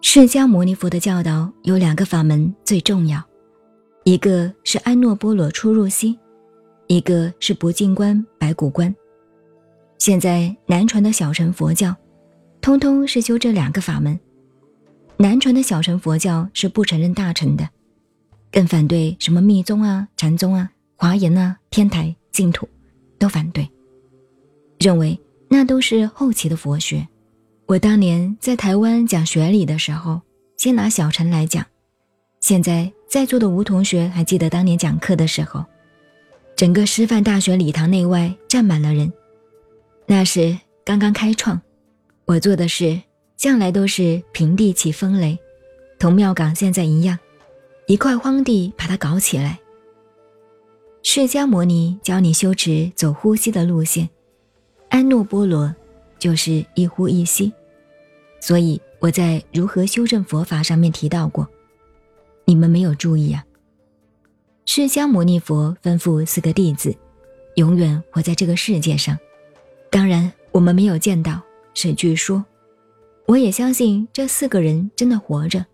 释迦牟尼佛的教导有两个法门最重要，一个是安诺波罗出入息，一个是不净观白骨观。现在南传的小乘佛教，通通是修这两个法门。南传的小乘佛教是不承认大乘的，更反对什么密宗啊、禅宗啊、华严啊、天台、净土，都反对，认为那都是后期的佛学。我当年在台湾讲学理的时候，先拿小乘来讲。现在在座的吴同学还记得当年讲课的时候，整个师范大学礼堂内外站满了人。那时刚刚开创，我做的事向来都是平地起风雷，同庙港现在一样，一块荒地把它搞起来。释迦牟尼教你修持走呼吸的路线，安诺波罗。就是一呼一吸，所以我在如何修正佛法上面提到过，你们没有注意啊。释迦牟尼佛吩咐四个弟子，永远活在这个世界上。当然，我们没有见到，是据说。我也相信这四个人真的活着。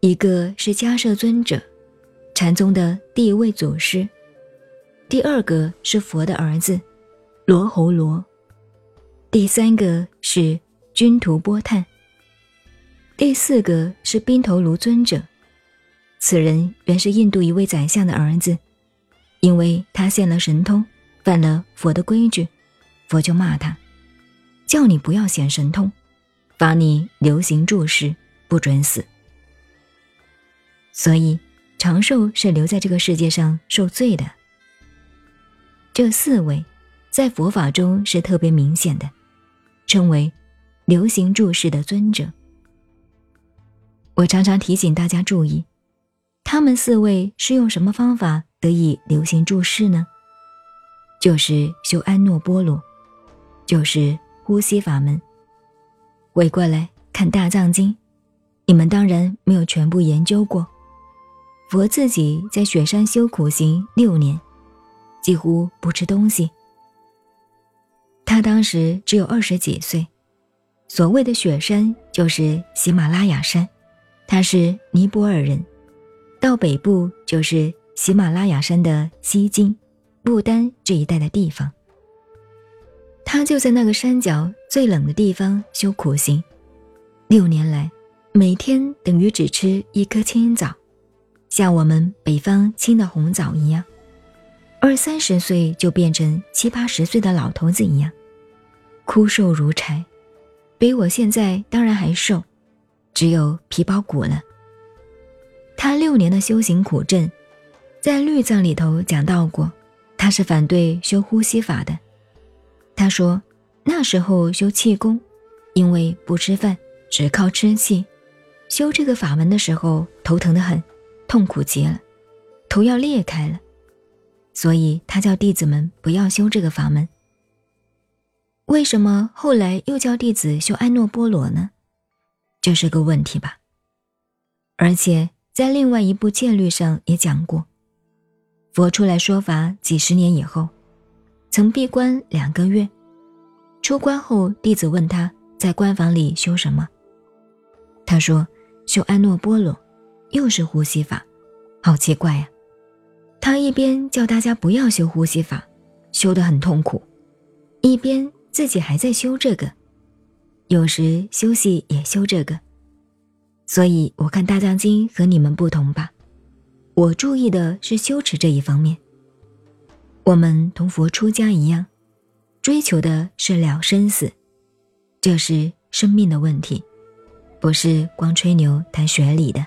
一个是迦摄尊者，禅宗的第一位祖师；第二个是佛的儿子，罗侯罗。第三个是君图波叹，第四个是宾头卢尊者。此人原是印度一位宰相的儿子，因为他现了神通，犯了佛的规矩，佛就骂他，叫你不要显神通，罚你流行注释，不准死。所以长寿是留在这个世界上受罪的。这四位，在佛法中是特别明显的。称为流行注释的尊者。我常常提醒大家注意，他们四位是用什么方法得以流行注释呢？就是修安诺波罗，就是呼吸法门。回过来看大藏经，你们当然没有全部研究过。佛自己在雪山修苦行六年，几乎不吃东西。他当时只有二十几岁，所谓的雪山就是喜马拉雅山，他是尼泊尔人，到北部就是喜马拉雅山的西京、不丹这一带的地方。他就在那个山脚最冷的地方修苦行，六年来，每天等于只吃一颗青枣，像我们北方青的红枣一样。二三十岁就变成七八十岁的老头子一样，枯瘦如柴，比我现在当然还瘦，只有皮包骨了。他六年的修行苦证，在律藏里头讲到过，他是反对修呼吸法的。他说那时候修气功，因为不吃饭，只靠吃气，修这个法门的时候头疼的很，痛苦极了，头要裂开了。所以他叫弟子们不要修这个法门。为什么后来又叫弟子修安诺波罗呢？这是个问题吧。而且在另外一部戒律上也讲过，佛出来说法几十年以后，曾闭关两个月，出关后弟子问他在关房里修什么，他说修安诺波罗，又是呼吸法，好奇怪呀。他一边叫大家不要修呼吸法，修得很痛苦，一边自己还在修这个，有时休息也修这个。所以我看《大藏经》和你们不同吧，我注意的是修持这一方面。我们同佛出家一样，追求的是了生死，这是生命的问题，不是光吹牛谈学理的。